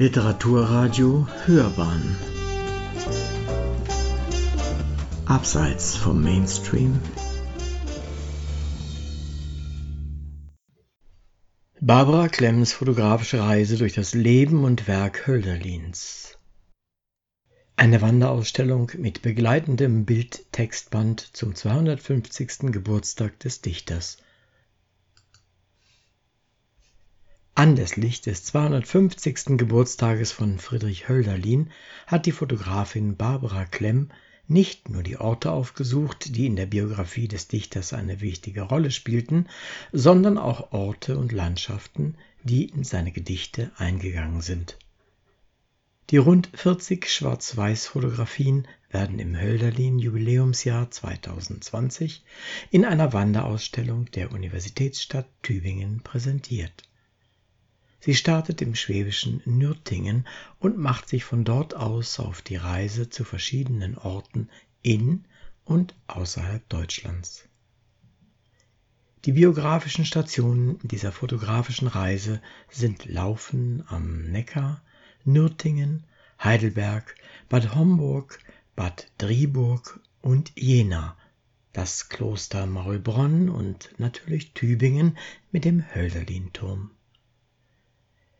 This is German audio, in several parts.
Literaturradio Hörbahn Abseits vom Mainstream Barbara Klemms fotografische Reise durch das Leben und Werk Hölderlins. Eine Wanderausstellung mit begleitendem Bildtextband zum 250. Geburtstag des Dichters Anlässlich des 250. Geburtstages von Friedrich Hölderlin hat die Fotografin Barbara Klemm nicht nur die Orte aufgesucht, die in der Biografie des Dichters eine wichtige Rolle spielten, sondern auch Orte und Landschaften, die in seine Gedichte eingegangen sind. Die rund 40 Schwarz-Weiß-Fotografien werden im Hölderlin Jubiläumsjahr 2020 in einer Wanderausstellung der Universitätsstadt Tübingen präsentiert Sie startet im schwäbischen Nürtingen und macht sich von dort aus auf die Reise zu verschiedenen Orten in und außerhalb Deutschlands. Die biografischen Stationen dieser fotografischen Reise sind Laufen am Neckar, Nürtingen, Heidelberg, Bad Homburg, Bad Driburg und Jena, das Kloster Maulbronn und natürlich Tübingen mit dem Hölderlinturm.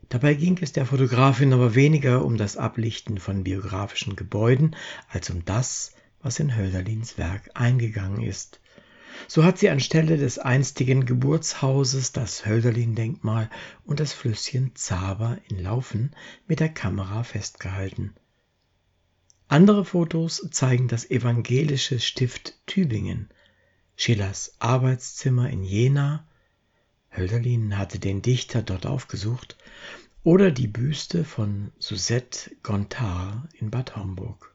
Dabei ging es der Fotografin aber weniger um das Ablichten von biografischen Gebäuden als um das, was in Hölderlins Werk eingegangen ist. So hat sie anstelle des einstigen Geburtshauses das Hölderlin-Denkmal und das Flüsschen Zaber in Laufen mit der Kamera festgehalten. Andere Fotos zeigen das evangelische Stift Tübingen, Schillers Arbeitszimmer in Jena, Hölderlin hatte den Dichter dort aufgesucht, oder die Büste von Suzette Gontard in Bad Homburg.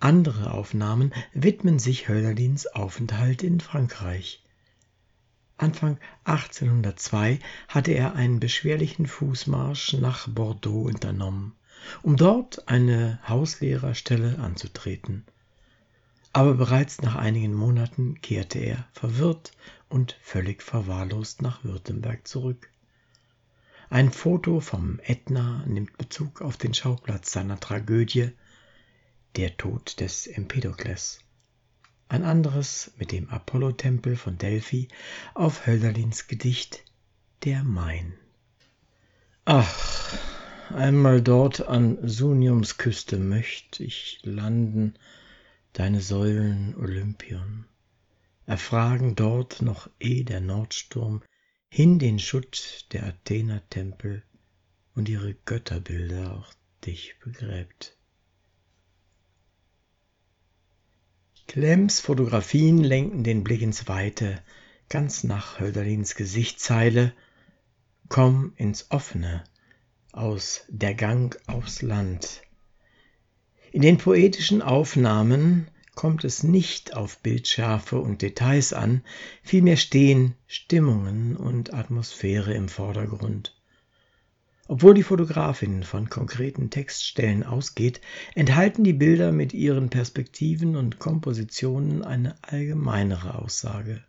Andere Aufnahmen widmen sich Hölderlins Aufenthalt in Frankreich. Anfang 1802 hatte er einen beschwerlichen Fußmarsch nach Bordeaux unternommen, um dort eine Hauslehrerstelle anzutreten. Aber bereits nach einigen Monaten kehrte er verwirrt und völlig verwahrlost nach Württemberg zurück. Ein Foto vom Ätna nimmt Bezug auf den Schauplatz seiner Tragödie Der Tod des Empedokles. Ein anderes mit dem Apollotempel von Delphi auf Hölderlins Gedicht Der Main. Ach, einmal dort an Suniums Küste möcht ich landen, deine Säulen Olympion erfragen dort noch eh der Nordsturm hin den Schutt der Athener-Tempel und ihre Götterbilder auch dich begräbt. Klemms Fotografien lenken den Blick ins Weite, ganz nach Hölderlins Gesichtszeile Komm ins Offene aus Der Gang aufs Land. In den poetischen Aufnahmen kommt es nicht auf Bildschärfe und Details an, vielmehr stehen Stimmungen und Atmosphäre im Vordergrund. Obwohl die Fotografin von konkreten Textstellen ausgeht, enthalten die Bilder mit ihren Perspektiven und Kompositionen eine allgemeinere Aussage.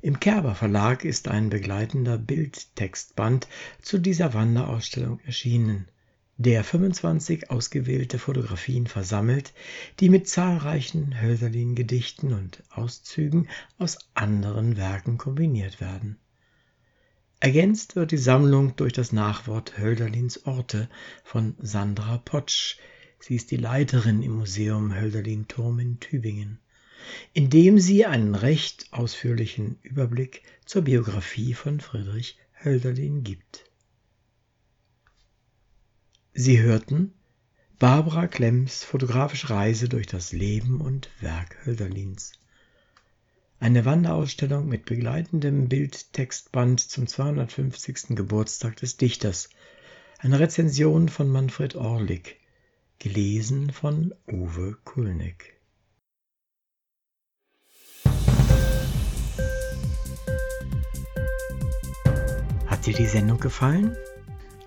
Im Kerber Verlag ist ein begleitender Bildtextband zu dieser Wanderausstellung erschienen der 25 ausgewählte Fotografien versammelt, die mit zahlreichen Hölderlin-Gedichten und Auszügen aus anderen Werken kombiniert werden. Ergänzt wird die Sammlung durch das Nachwort Hölderlins Orte von Sandra Potsch. Sie ist die Leiterin im Museum Hölderlin-Turm in Tübingen, indem sie einen recht ausführlichen Überblick zur Biografie von Friedrich Hölderlin gibt. Sie hörten Barbara Klemms fotografische Reise durch das Leben und Werk Hölderlins. Eine Wanderausstellung mit begleitendem Bildtextband zum 250. Geburtstag des Dichters. Eine Rezension von Manfred Orlik. Gelesen von Uwe Kulnig. Hat dir die Sendung gefallen?